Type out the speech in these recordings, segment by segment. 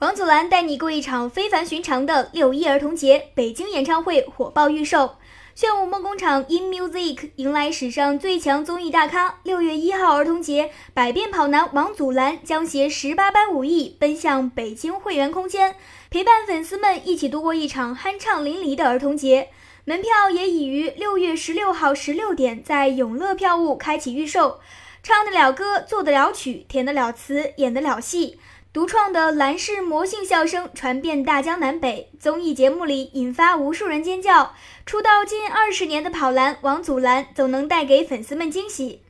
王祖蓝带你过一场非凡寻常的六一儿童节北京演唱会火爆预售，炫舞梦工厂 In Music 迎来史上最强综艺大咖。六月一号儿童节，百变跑男王祖蓝将携十八般武艺奔向北京会员空间，陪伴粉丝们一起度过一场酣畅淋漓的儿童节。门票也已于六月十六号十六点在永乐票务开启预售。唱得了歌，做得了曲，填得了词，演得了戏，独创的蓝氏魔性笑声传遍大江南北，综艺节目里引发无数人尖叫。出道近二十年的跑男王祖蓝总能带给粉丝们惊喜。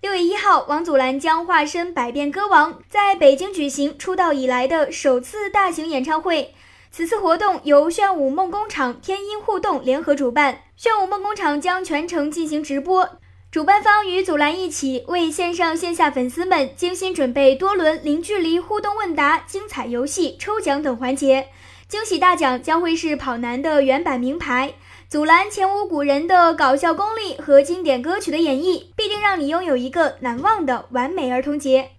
六月一号，王祖蓝将化身百变歌王，在北京举行出道以来的首次大型演唱会。此次活动由炫舞梦工厂、天音互动联合主办，炫舞梦工厂将全程进行直播。主办方与祖蓝一起为线上线下粉丝们精心准备多轮零距离互动问答、精彩游戏、抽奖等环节。惊喜大奖将会是跑男的原版名牌。祖蓝前无古人的搞笑功力和经典歌曲的演绎，必定让你拥有一个难忘的完美儿童节。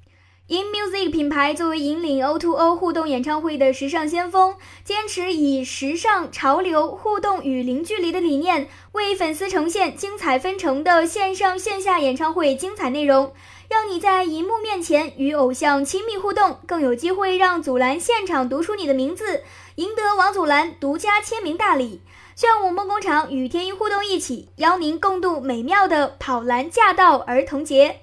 In Music 品牌作为引领 O2O 互动演唱会的时尚先锋，坚持以时尚、潮流、互动与零距离的理念，为粉丝呈现精彩纷呈的线上线下演唱会精彩内容，让你在荧幕面前与偶像亲密互动，更有机会让祖蓝现场读出你的名字，赢得王祖蓝独家签名大礼。炫舞梦工厂与天音互动一起，邀您共度美妙的跑蓝驾到儿童节。